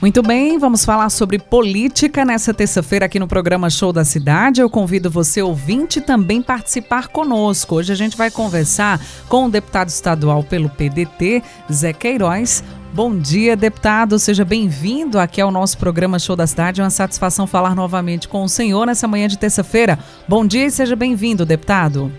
Muito bem, vamos falar sobre política nessa terça-feira aqui no programa Show da Cidade. Eu convido você, ouvinte, também participar conosco. Hoje a gente vai conversar com o deputado estadual pelo PDT, Zé Queiroz. Bom dia, deputado. Seja bem-vindo aqui ao nosso programa Show da Cidade. É uma satisfação falar novamente com o senhor nessa manhã de terça-feira. Bom dia e seja bem-vindo, deputado.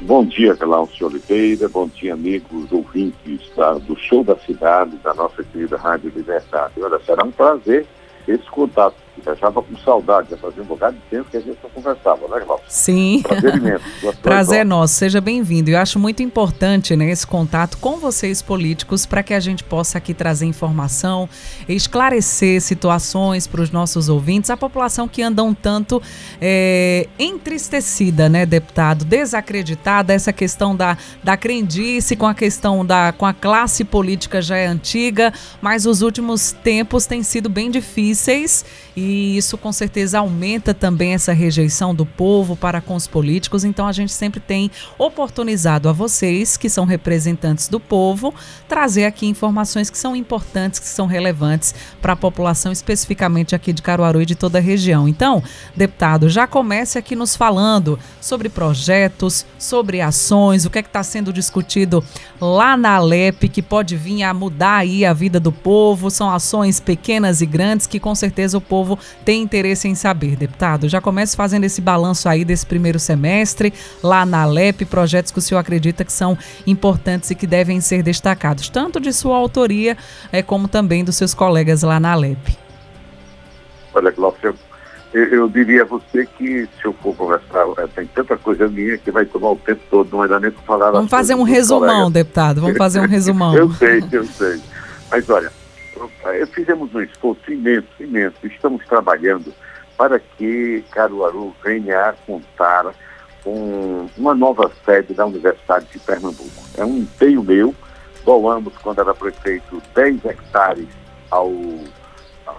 Bom dia, Glaucio Oliveira, bom dia, amigos ouvintes da, do Show da Cidade, da nossa querida Rádio Liberdade. Olha, será um prazer esse contato. Já estava com saudade, já fazia um bocado de tempo que a gente não conversava, né, Glaucio? Sim. Prazer imenso. Prazer nosso, seja bem-vindo. Eu acho muito importante né, esse contato com vocês políticos para que a gente possa aqui trazer informação, esclarecer situações para os nossos ouvintes, a população que anda um tanto é, entristecida, né, deputado, desacreditada, essa questão da, da crendice com a questão da com a classe política já é antiga, mas os últimos tempos têm sido bem difíceis e isso com certeza aumenta também essa rejeição do povo para com os políticos. Então a gente sempre tem oportunizado a vocês, que são representantes do povo, trazer aqui informações que são importantes, que são relevantes para a população, especificamente aqui de Caruaru e de toda a região. Então, deputado, já comece aqui nos falando sobre projetos, sobre ações, o que é que está sendo discutido lá na Alep, que pode vir a mudar aí a vida do povo. São ações pequenas e grandes que com certeza o povo povo tem interesse em saber, deputado? Já começo fazendo esse balanço aí desse primeiro semestre, lá na Alep, projetos que o senhor acredita que são importantes e que devem ser destacados, tanto de sua autoria é, como também dos seus colegas lá na Alep. Olha, Glaucio, eu, eu diria a você que se eu for conversar, é, tem tanta coisa minha que vai tomar o tempo todo, não vai dar nem para falar. Vamos fazer um resumão, colegas. deputado, vamos fazer um resumão. eu sei, eu sei. Mas olha, fizemos um esforço imenso, imenso. Estamos trabalhando para que Caruaru venha a contar com uma nova sede da Universidade de Pernambuco. É um empenho meu. Doamos, quando era prefeito, 10 hectares ao,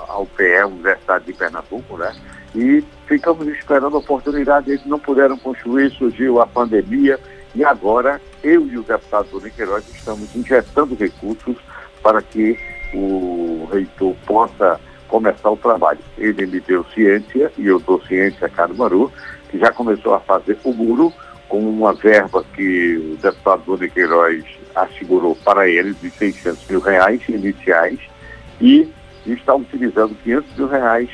ao PE, Universidade de Pernambuco, né? E ficamos esperando a oportunidade, eles não puderam construir, surgiu a pandemia, e agora eu e o deputado Bruno Queiroz estamos injetando recursos para que o reitor possa começar o trabalho. Ele me deu ciência, e eu dou ciência a Caruaru, que já começou a fazer o muro com uma verba que o deputado Bruno Queiroz assegurou para ele de 600 mil reais iniciais e está utilizando 500 mil reais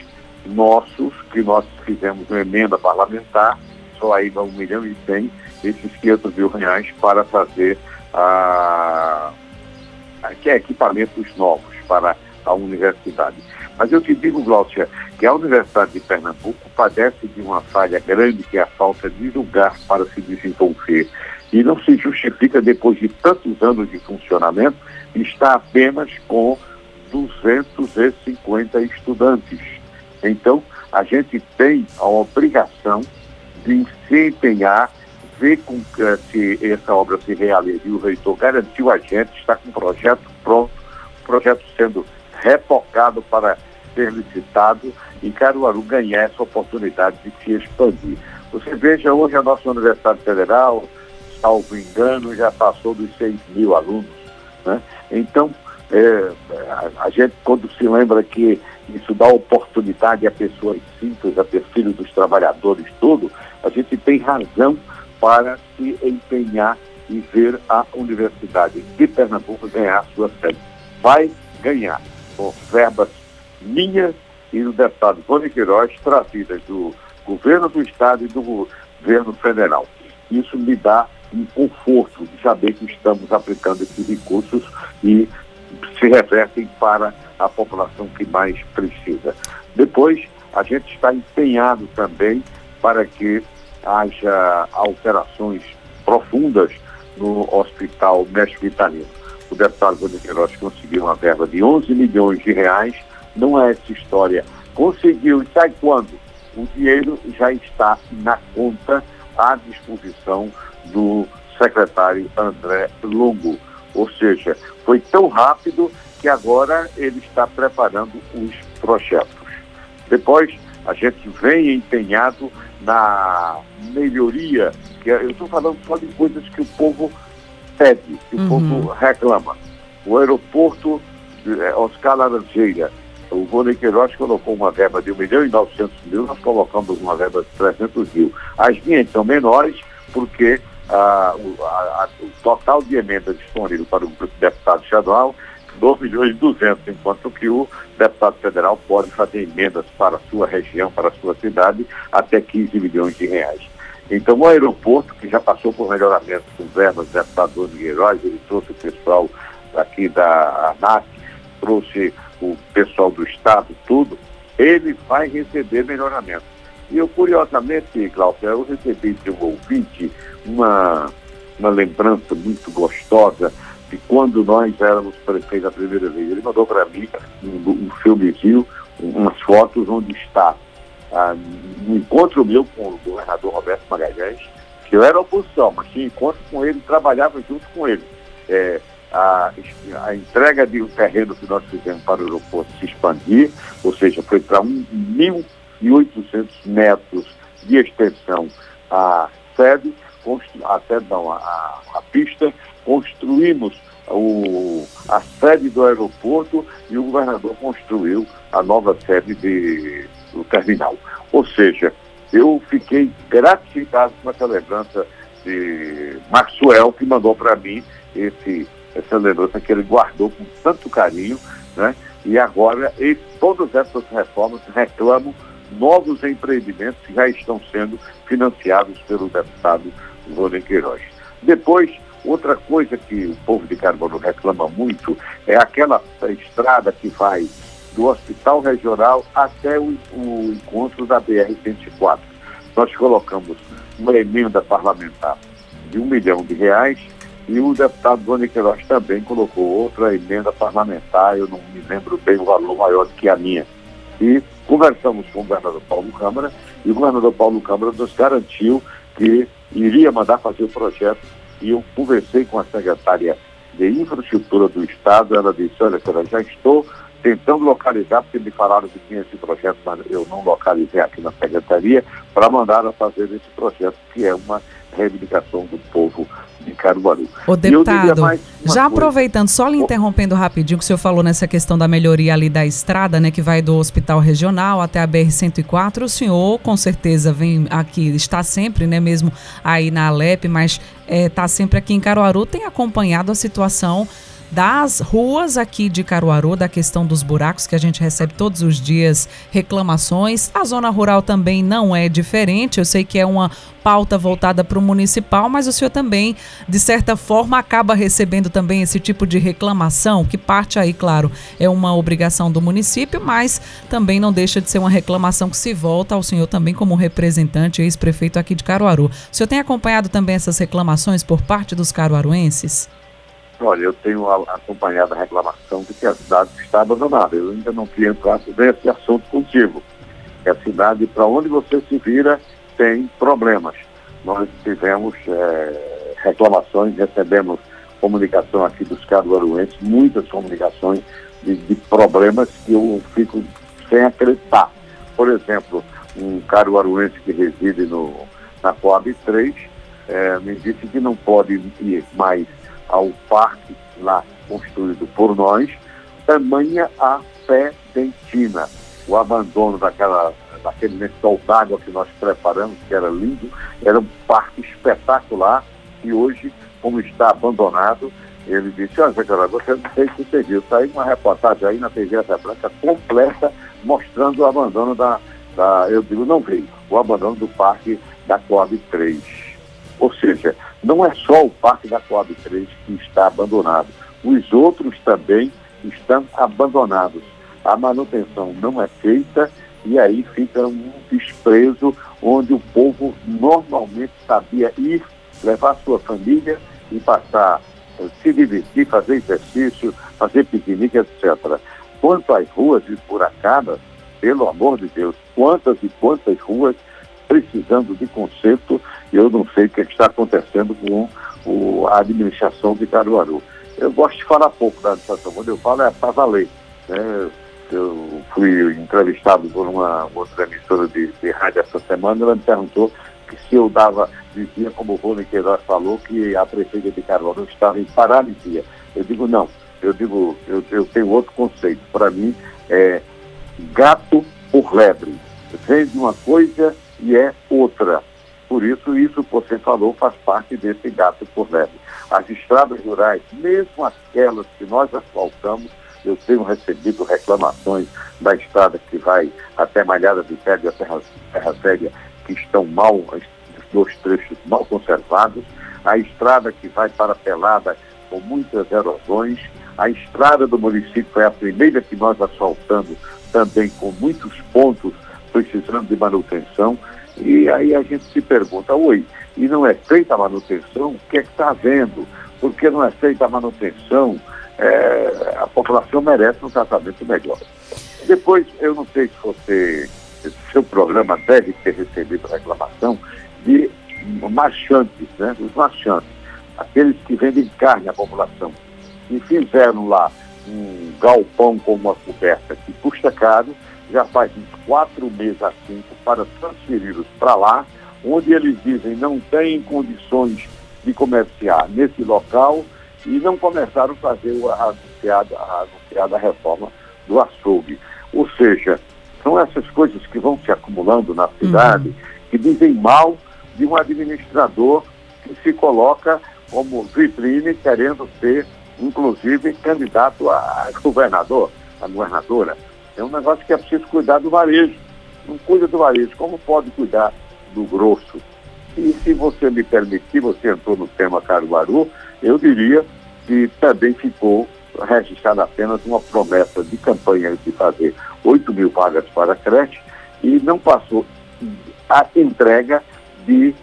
nossos, que nós fizemos uma emenda parlamentar, só aí dá 1 milhão e 100, esses 500 mil reais para fazer a, que é equipamentos novos para a universidade. Mas eu te digo, Glaucia, que a Universidade de Pernambuco padece de uma falha grande, que é a falta de lugar para se desenvolver. E não se justifica, depois de tantos anos de funcionamento, estar apenas com 250 estudantes. Então, a gente tem a obrigação de se empenhar ver com que essa obra se realize. E o reitor garantiu a gente, está com o projeto pronto, projeto sendo repocado para ser licitado e Caruaru ganhar essa oportunidade de se expandir. Você veja, hoje a nossa Universidade Federal, salvo engano, já passou dos 6 mil alunos. Né? Então, é, a, a, gente, quando se lembra que isso dá oportunidade a pessoas simples, a perfil dos trabalhadores, tudo, a gente tem razão para se empenhar e ver a Universidade de Pernambuco ganhar sua sede. Vai ganhar, com verbas minhas e do deputado Rony Queiroz, trazidas do governo do Estado e do governo federal. Isso me dá um conforto de saber que estamos aplicando esses recursos e se revertem para a população que mais precisa. Depois, a gente está empenhado também para que haja alterações profundas no Hospital Mestre Vitalino. O deputado Rony Queiroz conseguiu uma verba de 11 milhões de reais. Não é essa história. Conseguiu, e sai quando? O dinheiro já está na conta à disposição do secretário André Longo. Ou seja, foi tão rápido que agora ele está preparando os projetos. Depois, a gente vem empenhado na melhoria, que eu estou falando só de coisas que o povo pede, que uhum. o povo reclama. O aeroporto eh, Oscar Laranjeira, o Rony Queiroz colocou uma verba de 1 milhão e 900 mil, nós colocamos uma verba de 300 mil. As minhas são menores porque ah, o, a, o, total de emendas disponível para o deputado estadual 2 milhões e 200, enquanto que o deputado federal pode fazer emendas para a sua região, para a sua cidade, até 15 milhões de reais. Então, o aeroporto, que já passou por melhoramento com verbas do deputado Bruno Queiroz, ele trouxe o pessoal aqui da ANAC, trouxe o pessoal do Estado, tudo, ele vai receber melhoramento. E eu, curiosamente, Cláudio, eu recebi de um ouvinte uma, uma lembrança muito gostosa de quando nós éramos prefeitos a primeira vez. Ele mandou para mim um, um filmezinho, umas fotos onde está ah, um encontro meu com o governador Roberto Magalhães, que eu era oposição, mas tinha encontro com ele, trabalhava junto com ele. É, a, a, entrega de um terreno que nós fizemos para o aeroporto se expandir, ou seja, foi para 1.800 metros de extensão a sede, a sede não, a, a pista, construímos o, a sede do aeroporto e o governador construiu a nova sede de, do terminal. Ou seja, eu fiquei gratificado com essa lembrança de Maxwell, que mandou para mim esse, essa lembrança que ele guardou com tanto carinho, né? E agora ele, todas essas reformas reclamam novos empreendimentos que já estão sendo financiados pelo deputado Rony Queiroz. Depois, outra coisa que o povo de Carbono reclama muito é aquela estrada que vai do Hospital Regional até o, o encontro da BR-104. Nós colocamos uma emenda parlamentar de um milhão de reais e o deputado Doni Queiroz também colocou outra emenda parlamentar, eu não me lembro bem o valor maior do que a minha. E conversamos com o governador Paulo Câmara e o governador Paulo Câmara nos garantiu que iria mandar fazer o projeto e eu conversei com a secretária de Infraestrutura do Estado, ela disse, olha, senhora, já estou tentando localizar, porque me falaram que tinha esse projeto, mas eu não localizei aqui na secretaria, para mandar a fazer esse projeto, que é uma reivindicação do povo de Caruaru. O deputado, já aproveitando, só lhe interrompendo rapidinho, que o senhor falou nessa questão da melhoria ali da estrada, né, que vai do hospital regional até a BR-104, o senhor com certeza vem aqui, está sempre, né, mesmo aí na Alep, mas está eh, é, sempre aqui em Caruaru, tem acompanhado a situação das ruas aqui de Caruaru, da questão dos buracos, que a gente recebe todos os dias reclamações. A zona rural também não é diferente. Eu sei que é uma pauta voltada para o municipal, mas o senhor também, de certa forma, acaba recebendo também esse tipo de reclamação, que parte aí, claro, é uma obrigação do município, mas também não deixa de ser uma reclamação que se volta ao senhor também como representante, ex-prefeito aqui de Caruaru. O senhor tem acompanhado também essas reclamações por parte dos caruaruenses? Olha, eu tenho acompanhado a reclamação de que a cidade está abandonada. Eu ainda não queria entrar nesse assunto contigo. É a cidade, para onde você se vira, tem problemas. Nós tivemos é, reclamações, recebemos comunicação aqui dos caruaruenses, muitas comunicações de, de, problemas que eu fico sem acreditar. Por exemplo, um caruaruense que reside no, na Coab 3 é, me disse que não pode ir mais ao parque lá construído por nós, tamanha a fé dentina, o abandono daquela, daquele lençol d'água que nós preparamos, que era lindo, era um parque espetacular, e hoje, como está abandonado, ele disse, olha, Zé você não sei se você viu, saiu uma reportagem aí na TV Asa Branca completa, mostrando o abandono da, da, eu digo, não veio, o abandono do parque da Coab 3. Ou seja, não é só o Parque da Coab 3 que está abandonado, os outros também estão abandonados. A manutenção não é feita e aí fica um desprezo onde o povo normalmente sabia ir, levar sua família e passar, a se divertir, fazer exercício, fazer piquenique, etc. Quanto às ruas esburacadas, pelo amor de Deus, quantas e quantas ruas precisando de conserto, eu não sei o que está acontecendo com o, a administração de Caruaru. Eu gosto de falar pouco da administração, quando eu falo é para valer. Né? Eu fui entrevistado por uma outra emissora de, de rádio essa semana, ela me perguntou que se eu dava, dizia como o Rony Queiroz falou, que a prefeita de Caruaru estava em paralisia. Eu digo não, eu digo, eu, eu tenho outro conceito. Para mim é gato por lebre. Vende uma coisa e é outra. Por isso, isso que você falou faz parte desse gato por lebre. As estradas rurais, mesmo aquelas que nós asfaltamos, eu tenho recebido reclamações da estrada que vai até Malhada de Pé e a Terra, Terra Séria, que estão mal, os dois trechos mal conservados, a estrada que vai para Pelada com muitas erosões, a estrada do município foi a primeira que nós asfaltamos também com muitos pontos precisando de manutenção. E aí a gente se pergunta, oi, e não é feita a manutenção? O que é que está havendo? Por que não é feita a manutenção? É, a população merece um tratamento melhor. Depois, eu não sei se você, seu programa deve ter recebido reclamação de marchantes, né? Os marchantes, aqueles que vendem carne à população, e fizeram lá um galpão com uma coberta que custa caro, já faz uns quatro meses a cinco para transferi-los para lá, onde eles dizem não têm condições de comerciar nesse local e não começaram a fazer a anunciada, a anunciada reforma do açougue. Ou seja, são essas coisas que vão se acumulando na cidade, uhum. que dizem mal de um administrador que se coloca como vitrine querendo ser inclusive candidato a governador, a governadora. É um negócio que é preciso cuidar do varejo. Não cuida do varejo, como pode cuidar do grosso? E se você me permitir, você entrou no tema Caruaru, eu diria que também ficou registrada apenas uma promessa de campanha de fazer 8 mil vagas para a creche e não passou a entrega de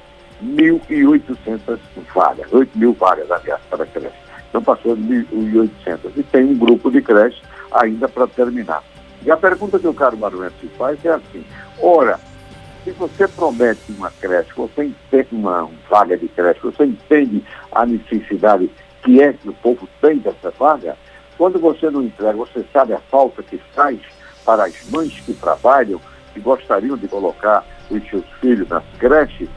1.800 vagas, 8 mil vagas, aliás, para a creche não passou de 1.800. E tem um grupo de creches ainda para terminar. E a pergunta que o Caro Maruense faz é assim, ora, se você promete uma creche, você entende uma vaga de creche, você entende a necessidade que é que o povo tem dessa vaga, quando você não entrega, você sabe a falta que faz para as mães que trabalham, que gostariam de colocar os seus filhos nas creches,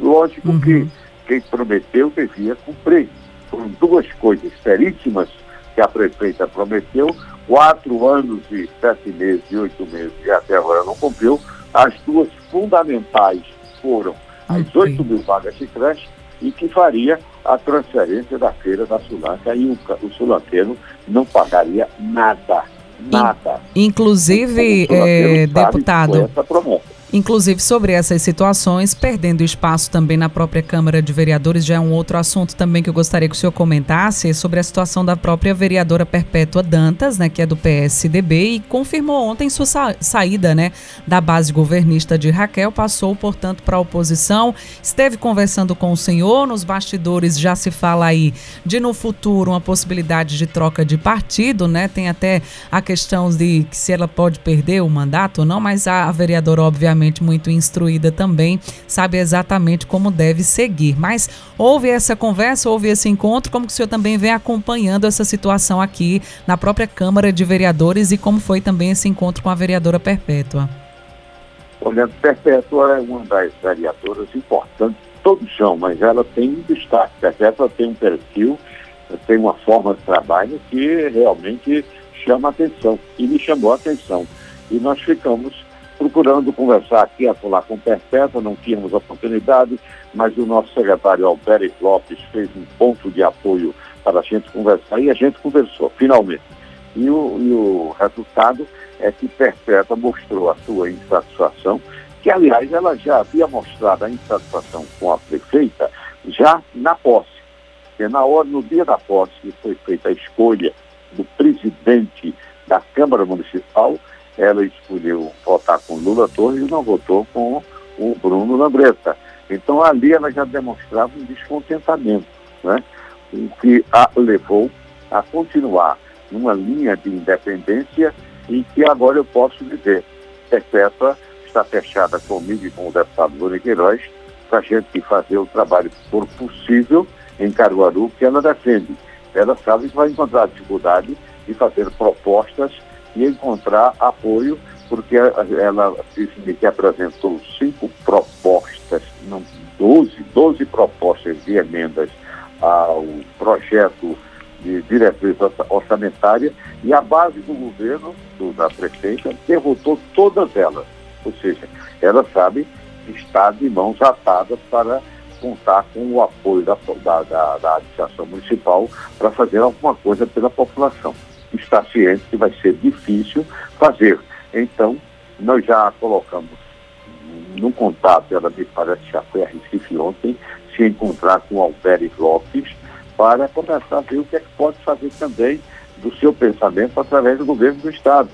lógico uhum. que quem prometeu devia cumprir foram duas coisas seríssimas que a prefeita prometeu, quatro anos e sete meses e oito meses e até agora não cumpriu. As duas fundamentais foram as oito mil vagas de creche e que faria a transferência da feira da Sulanca e o, o sulanqueiro não pagaria nada, nada. Inclusive, é, deputado, essa promessa. Inclusive, sobre essas situações, perdendo espaço também na própria Câmara de Vereadores, já é um outro assunto também que eu gostaria que o senhor comentasse, sobre a situação da própria vereadora Perpétua Dantas, né, que é do PSDB, e confirmou ontem sua sa saída né, da base governista de Raquel, passou, portanto, para a oposição. Esteve conversando com o senhor, nos bastidores já se fala aí de no futuro uma possibilidade de troca de partido, né? Tem até a questão de se ela pode perder o mandato ou não, mas a vereadora, obviamente, muito instruída também, sabe exatamente como deve seguir. Mas houve essa conversa, houve esse encontro, como que o senhor também vem acompanhando essa situação aqui na própria Câmara de Vereadores e como foi também esse encontro com a vereadora Perpétua? Olha, Perpétua é uma das vereadoras importantes, todos são, mas ela tem um destaque. Perpétua tem um perfil, tem uma forma de trabalho que realmente chama atenção e me chamou a atenção. E nós ficamos procurando conversar aqui a falar com Perpétua, não tínhamos oportunidade, mas o nosso secretário Alberto Lopes fez um ponto de apoio para a gente conversar e a gente conversou, finalmente. E o, e o resultado é que Perpétua mostrou a sua insatisfação, que aliás ela já havia mostrado a insatisfação com a prefeita já na posse. Porque na hora, no dia da posse, que foi feita a escolha do presidente da Câmara Municipal, ela escolheu votar com Lula Torres e não votou com o Bruno Lambreta. Então ali ela já demonstrava um descontentamento. Né? o que a levou a continuar numa linha de independência e que agora eu posso dizer, Perpétua está fechada comigo e com o deputado Bruno Queiroz para a gente fazer o trabalho for possível em Caruaru que ela defende. Ela sabe que vai encontrar dificuldade de fazer propostas e encontrar apoio, porque ela disse que apresentou cinco propostas, não, 12, 12 propostas de emendas ao projeto de diretriz orçamentária e a base do governo, do, da prefeita, derrotou todas elas. Ou seja, ela sabe que está de mãos atadas para contar com o apoio da, da, da, da administração municipal para fazer alguma coisa pela população. Está ciente que vai ser difícil fazer. Então, nós já colocamos no contato, ela me parece que já foi a Recife ontem, se encontrar com o Alberes Lopes para começar a ver o que é que pode fazer também do seu pensamento através do governo do Estado.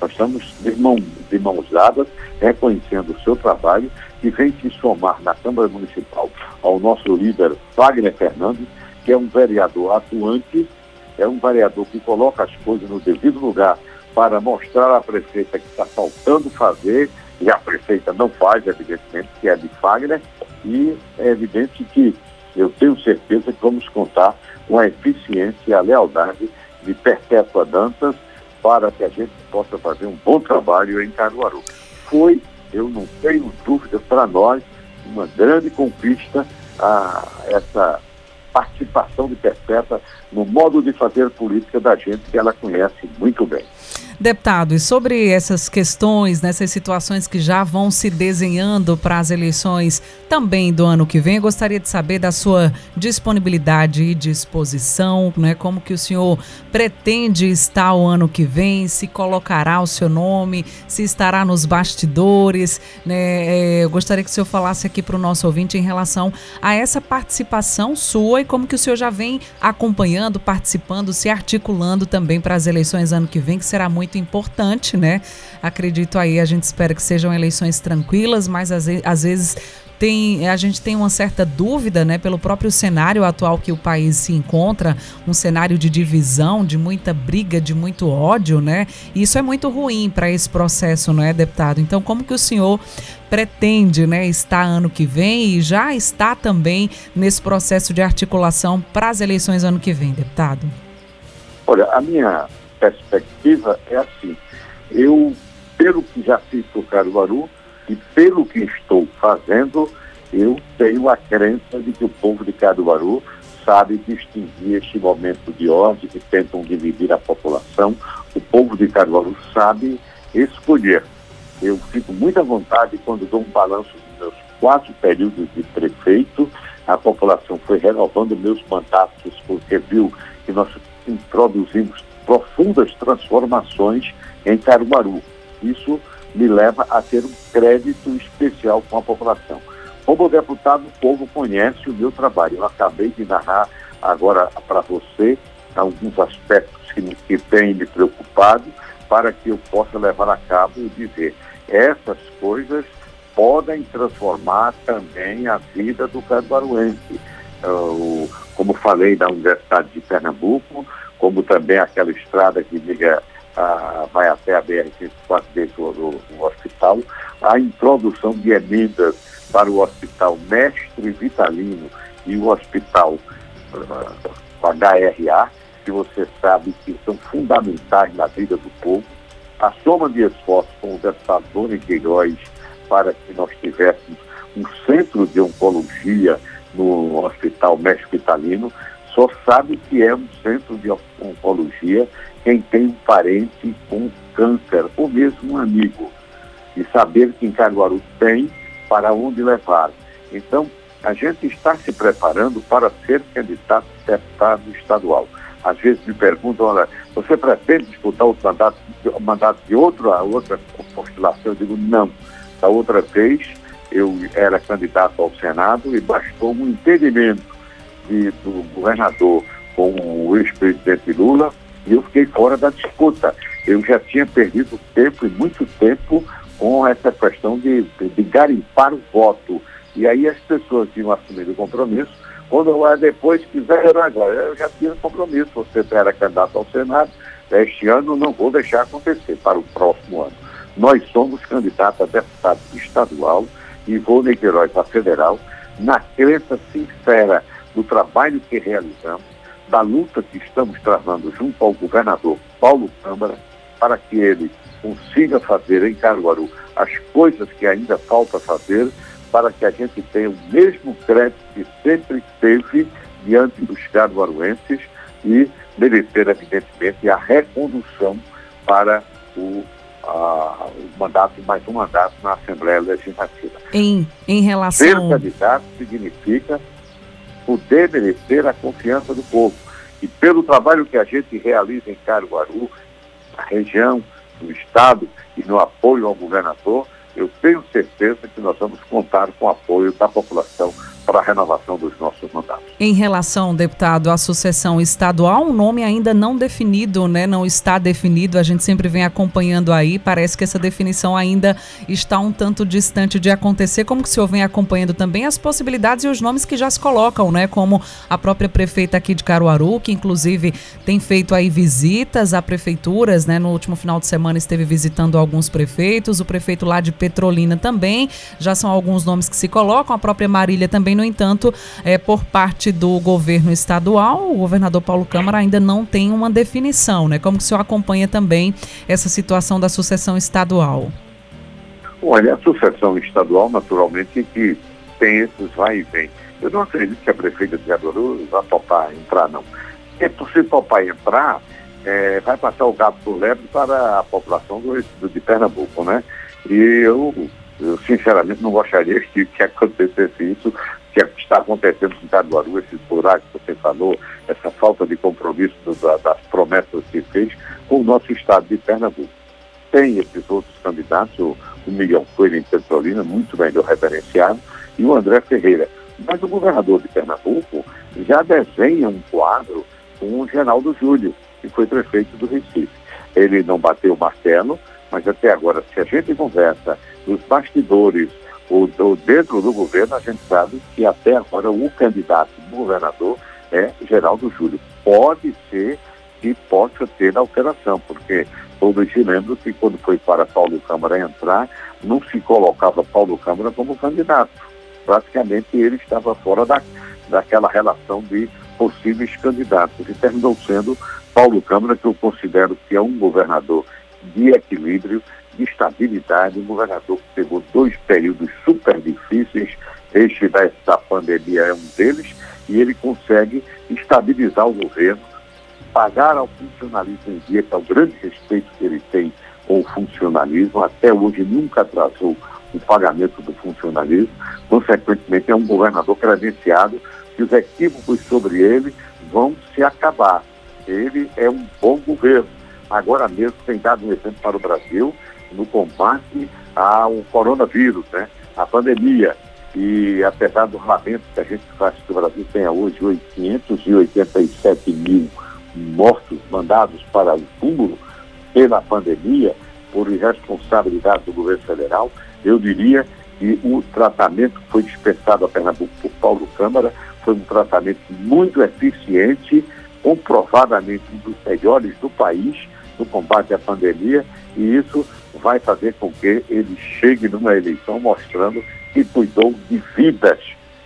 Nós estamos de, mão, de mãos dadas, reconhecendo o seu trabalho e vem se somar na Câmara Municipal ao nosso líder Wagner Fernandes, que é um vereador atuante, é um vereador que coloca as coisas no devido lugar para mostrar à prefeita que está faltando fazer, e a prefeita não faz, evidentemente, que é de Wagner, e é evidente que eu tenho certeza que vamos contar com a eficiência e a lealdade de Perpétua Dantas para que a gente possa fazer um bom trabalho em Caruaru. Foi, eu não tenho dúvida, para nós, uma grande conquista a essa participação de Perpétua no modo de fazer política da gente que ela conhece muito bem. Deputado, e sobre essas questões, nessas situações que já vão se desenhando para as eleições também do ano que vem, eu gostaria de saber da sua disponibilidade e disposição, né? Como que o senhor pretende estar o ano que vem, se colocará o seu nome, se estará nos bastidores, né? É, eu gostaria que o senhor falasse aqui para o nosso ouvinte em relação a essa participação sua e como que o senhor já vem acompanhando, participando, se articulando também para as eleições ano que vem, que será muito muito importante, né? Acredito aí, a gente espera que sejam eleições tranquilas, mas às, às vezes tem, a gente tem uma certa dúvida, né, pelo próprio cenário atual que o país se encontra, um cenário de divisão, de muita briga, de muito ódio, né? E isso é muito ruim para esse processo, não é, deputado? Então, como que o senhor pretende, né, estar ano que vem e já está também nesse processo de articulação para as eleições ano que vem, deputado? Olha, a minha perspectiva é assim. Eu, pelo que já fiz por Caruaru e pelo que estou fazendo, eu tenho a crença de que o povo de Caruaru sabe distinguir este momento de ódio que tentam dividir a população. O povo de Caruaru sabe escolher. Eu fico muito à vontade quando dou um balanço dos meus quatro períodos de prefeito. A população foi renovando meus mandatos porque viu que nós introduzimos profundas transformações em Caruaru. Isso me leva a ter um crédito especial com a população. Como deputado, o povo conhece o meu trabalho. Eu acabei de narrar agora para você alguns aspectos que, que têm me preocupado para que eu possa levar a cabo e dizer essas coisas podem transformar também a vida do caruaruense. Uh, como falei da Universidade de Pernambuco, como também aquela estrada que liga, a, vai até a BR-104 dentro do, do hospital, a introdução de emendas para o Hospital Mestre Vitalino e o Hospital uh, HRA, que você sabe que são fundamentais na vida do povo, a soma de esforços com o deputado Doni Queiroz para que nós tivéssemos um centro de oncologia no Hospital Mestre Vitalino, só sabe que é um centro de oncologia quem tem um parente com câncer, ou mesmo um amigo. E saber que em Caruaru tem para onde levar. Então, a gente está se preparando para ser candidato a deputado estadual. Às vezes me perguntam, olha, você pretende disputar outro mandato, mandato de outra, outra postulação? Eu digo, não. Da outra vez, eu era candidato ao Senado e bastou um entendimento de, do governador com o ex-presidente Lula eu fiquei fora da disputa. Eu já tinha perdido tempo e muito tempo com essa questão de, de, garimpar o voto. E aí as pessoas tinham assumido o compromisso Quando depois quiser, agora, eu já tinha compromisso, você era candidato ao Senado, este ano não vou deixar acontecer para o próximo ano. Nós somos candidatos a deputado estadual e vou Niterói para federal, na crença sincera do trabalho que realizamos, da luta que estamos travando junto ao governador Paulo Câmara, para que ele consiga fazer em Caruaru as coisas que ainda falta fazer, para que a gente tenha o mesmo crédito que sempre teve diante dos caruaruenses e merecer, evidentemente, a recondução para o, a, o mandato, mais um mandato na Assembleia Legislativa. Em, em relação... Ser candidato significa poder merecer a confiança do povo. E pelo trabalho que a gente realiza em Caruaru, na região, no Estado e no apoio ao governador, eu tenho certeza que nós vamos contar com o apoio da população para a renovação dos nossos mandatos. Em relação, deputado, à sucessão estadual, um nome ainda não definido, né? Não está definido. A gente sempre vem acompanhando aí. Parece que essa definição ainda está um tanto distante de acontecer. Como que o senhor vem acompanhando também as possibilidades e os nomes que já se colocam, né? Como a própria prefeita aqui de Caruaru, que inclusive tem feito aí visitas a prefeituras, né? No último final de semana esteve visitando alguns prefeitos. O prefeito lá de Petrolina também. Já são alguns nomes que se colocam. A própria Marília também no entanto, é, por parte do governo estadual, o governador Paulo Câmara ainda não tem uma definição, né? Como que o senhor acompanha também essa situação da sucessão estadual? Olha, a sucessão estadual, naturalmente, que tem esses vai e vem. Eu não acredito que a prefeita de Caruaru vá topar entrar, não. Porque se topar entrar, é, vai passar o gato do lebre para a população do, do, de Pernambuco, né? E eu, eu, sinceramente, não gostaria que, que acontecesse isso que está acontecendo em Caruaru, esses buracos que você falou, essa falta de compromisso da, das promessas que fez com o nosso estado de Pernambuco. Tem esses outros candidatos, o, o Miguel Coelho em Petrolina, muito melhor referenciado, e o André Ferreira. Mas o governador de Pernambuco já desenha um quadro com o Geraldo Júlio, que foi prefeito do Recife. Ele não bateu o martelo, mas até agora, se a gente conversa nos bastidores o, dentro do governo, a gente sabe que até agora o candidato governador é Geraldo Júlio. Pode ser que possa ter alteração, porque todos se lembram que quando foi para Paulo Câmara entrar, não se colocava Paulo Câmara como candidato. Praticamente ele estava fora da, daquela relação de possíveis candidatos e terminou sendo Paulo Câmara, que eu considero que é um governador de equilíbrio, de estabilidade, um governador que pegou dois períodos super difíceis, este da pandemia é um deles, e ele consegue estabilizar o governo, pagar ao funcionalismo em dia, que é o grande respeito que ele tem com o funcionalismo, até hoje nunca atrasou o pagamento do funcionalismo, consequentemente é um governador credenciado que os equívocos sobre ele vão se acabar. Ele é um bom governo. Agora mesmo tem dado um exemplo para o Brasil no combate ao coronavírus, né? a pandemia. E apesar dos lamentos que a gente faz que o Brasil tenha hoje 587 mil mortos mandados para o túmulo pela pandemia, por irresponsabilidade do governo federal, eu diria que o tratamento que foi dispensado a Pernambuco por Paulo Câmara foi um tratamento muito eficiente, comprovadamente um dos melhores do país no combate à pandemia, e isso vai fazer com que ele chegue numa eleição mostrando que cuidou de vidas.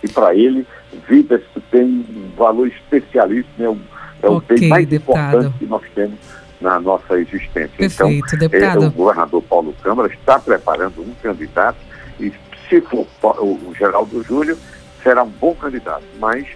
E para ele, vidas que têm um valor especialíssimo, é o, é o okay, bem mais deputado. importante que nós temos na nossa existência. Perfeito, então, deputado. É, o governador Paulo Câmara está preparando um candidato e se for o Geraldo Júlio, será um bom candidato, mas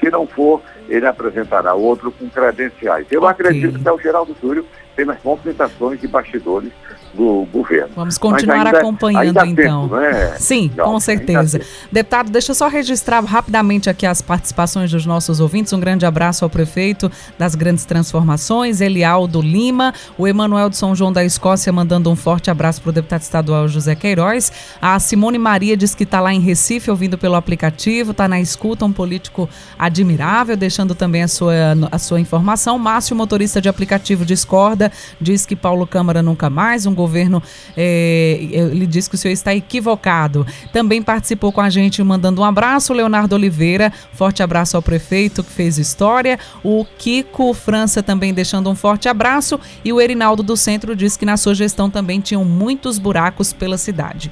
se não for, ele apresentará outro com credenciais. Eu okay. acredito que é o Geraldo Júlio pelas movimentações de bastidores do governo. Vamos continuar ainda, acompanhando ainda então. Tempo, né? Sim, Não, com certeza. Deputado, deixa eu só registrar rapidamente aqui as participações dos nossos ouvintes. Um grande abraço ao prefeito das grandes transformações, Elialdo Lima, o Emanuel de São João da Escócia mandando um forte abraço para o deputado estadual José Queiroz. A Simone Maria diz que está lá em Recife ouvindo pelo aplicativo, está na escuta, um político admirável, deixando também a sua, a sua informação. Márcio, motorista de aplicativo, discorda Diz que Paulo Câmara nunca mais, um governo. É, ele diz que o senhor está equivocado. Também participou com a gente mandando um abraço, Leonardo Oliveira. Forte abraço ao prefeito que fez história. O Kiko França também deixando um forte abraço. E o Erinaldo do Centro diz que na sua gestão também tinham muitos buracos pela cidade.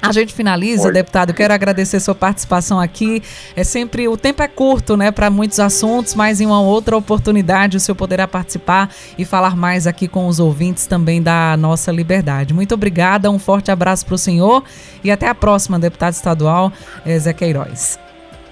A gente finaliza, Oi. deputado. Quero agradecer sua participação aqui. É sempre o tempo é curto, né, para muitos assuntos, mas em uma outra oportunidade o senhor poderá participar e falar mais aqui com os ouvintes também da nossa liberdade. Muito obrigada, um forte abraço para o senhor e até a próxima, deputado estadual eh, Zé Queiroz.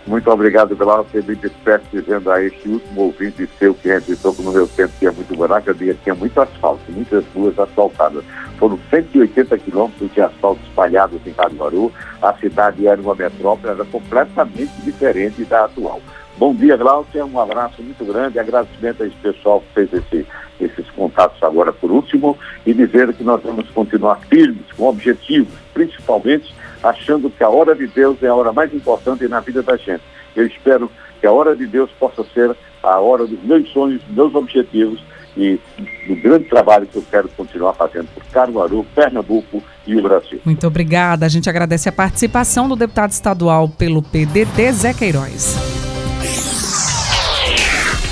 Muito obrigado pela você me despeço dizendo a este último ouvinte seu que registrou que no meu tempo tinha muito buraco, eu tinha muito asfalto, muitas ruas asfaltadas. Foram 180 quilômetros de asfalto espalhados em Caruaru. A cidade era uma metrópole, era completamente diferente da atual. Bom dia, Glaucia. Um abraço muito grande. Agradecimento a esse pessoal que fez esse, esses contatos agora por último e dizer que nós vamos continuar firmes com objetivos, principalmente achando que a hora de Deus é a hora mais importante na vida da gente. Eu espero que a hora de Deus possa ser a hora dos meus sonhos, dos meus objetivos e do grande trabalho que eu quero continuar fazendo por Caruaru, Pernambuco e o Brasil. Muito obrigada. A gente agradece a participação do deputado estadual pelo PDT, Zé Queiroz.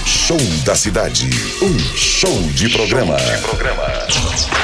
Show da Cidade. Um show de programa. Show de programa.